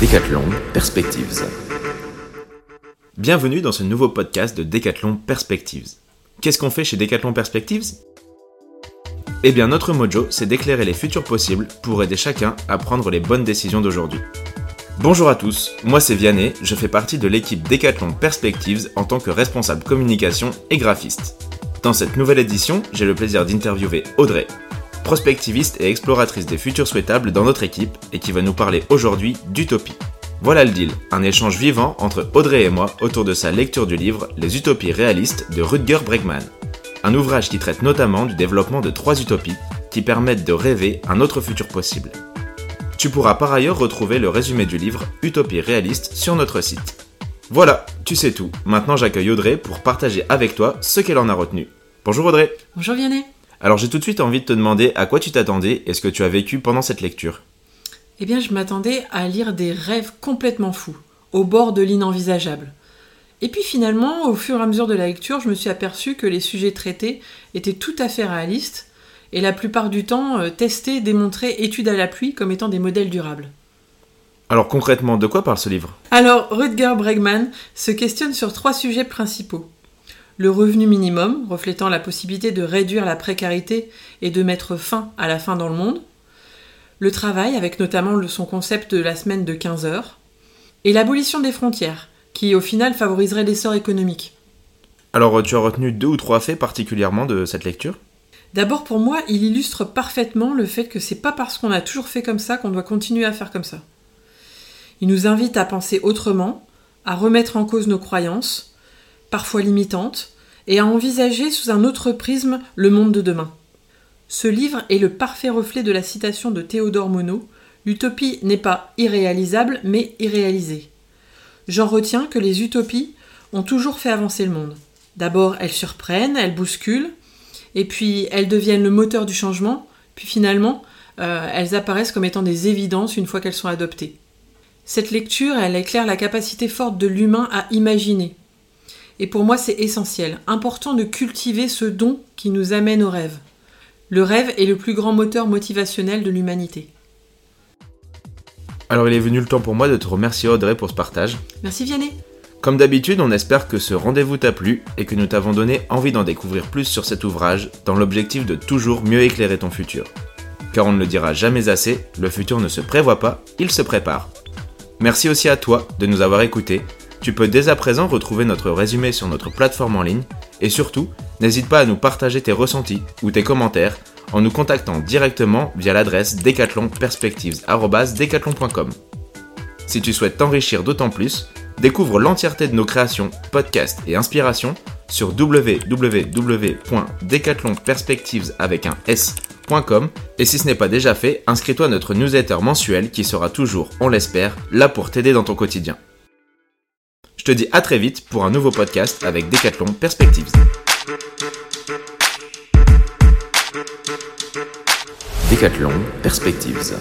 Décathlon Perspectives. Bienvenue dans ce nouveau podcast de Décathlon Perspectives. Qu'est-ce qu'on fait chez Décathlon Perspectives? Eh bien, notre mojo, c'est d'éclairer les futurs possibles pour aider chacun à prendre les bonnes décisions d'aujourd'hui. Bonjour à tous, moi c'est Vianney, je fais partie de l'équipe Décathlon Perspectives en tant que responsable communication et graphiste. Dans cette nouvelle édition, j'ai le plaisir d'interviewer Audrey, prospectiviste et exploratrice des futurs souhaitables dans notre équipe et qui va nous parler aujourd'hui d'utopie. Voilà le deal, un échange vivant entre Audrey et moi autour de sa lecture du livre Les utopies réalistes de Rutger Bregman. Un ouvrage qui traite notamment du développement de trois utopies qui permettent de rêver un autre futur possible. Tu pourras par ailleurs retrouver le résumé du livre Utopie réaliste sur notre site. Voilà, tu sais tout. Maintenant j'accueille Audrey pour partager avec toi ce qu'elle en a retenu. Bonjour Audrey. Bonjour Vianney. Alors j'ai tout de suite envie de te demander à quoi tu t'attendais et ce que tu as vécu pendant cette lecture? Eh bien je m'attendais à lire des rêves complètement fous, au bord de l'inenvisageable. Et puis finalement, au fur et à mesure de la lecture, je me suis aperçu que les sujets traités étaient tout à fait réalistes et la plupart du temps euh, testés, démontrés, études à l'appui comme étant des modèles durables. Alors concrètement, de quoi parle ce livre? Alors, Rutger Bregman se questionne sur trois sujets principaux. Le revenu minimum, reflétant la possibilité de réduire la précarité et de mettre fin à la faim dans le monde. Le travail, avec notamment son concept de la semaine de 15 heures. Et l'abolition des frontières, qui au final favoriserait l'essor économique. Alors tu as retenu deux ou trois faits particulièrement de cette lecture? D'abord, pour moi, il illustre parfaitement le fait que c'est pas parce qu'on a toujours fait comme ça qu'on doit continuer à faire comme ça. Il nous invite à penser autrement, à remettre en cause nos croyances, parfois limitantes, et à envisager sous un autre prisme le monde de demain. Ce livre est le parfait reflet de la citation de Théodore Monod L'utopie n'est pas irréalisable, mais irréalisée. J'en retiens que les utopies ont toujours fait avancer le monde. D'abord, elles surprennent, elles bousculent, et puis elles deviennent le moteur du changement, puis finalement, euh, elles apparaissent comme étant des évidences une fois qu'elles sont adoptées. Cette lecture, elle éclaire la capacité forte de l'humain à imaginer. Et pour moi, c'est essentiel, important de cultiver ce don qui nous amène au rêve. Le rêve est le plus grand moteur motivationnel de l'humanité. Alors il est venu le temps pour moi de te remercier Audrey pour ce partage. Merci Vianney. Comme d'habitude, on espère que ce rendez-vous t'a plu et que nous t'avons donné envie d'en découvrir plus sur cet ouvrage dans l'objectif de toujours mieux éclairer ton futur. Car on ne le dira jamais assez, le futur ne se prévoit pas, il se prépare. Merci aussi à toi de nous avoir écoutés. Tu peux dès à présent retrouver notre résumé sur notre plateforme en ligne et surtout, n'hésite pas à nous partager tes ressentis ou tes commentaires en nous contactant directement via l'adresse decathlonperspectives.com. Si tu souhaites t'enrichir d'autant plus, découvre l'entièreté de nos créations, podcasts et inspirations sur www.decathlonperspectives avec un S.com et si ce n'est pas déjà fait, inscris-toi à notre newsletter mensuel qui sera toujours, on l'espère, là pour t'aider dans ton quotidien. Je te dis à très vite pour un nouveau podcast avec Decathlon Perspectives. Décathlon Perspectives.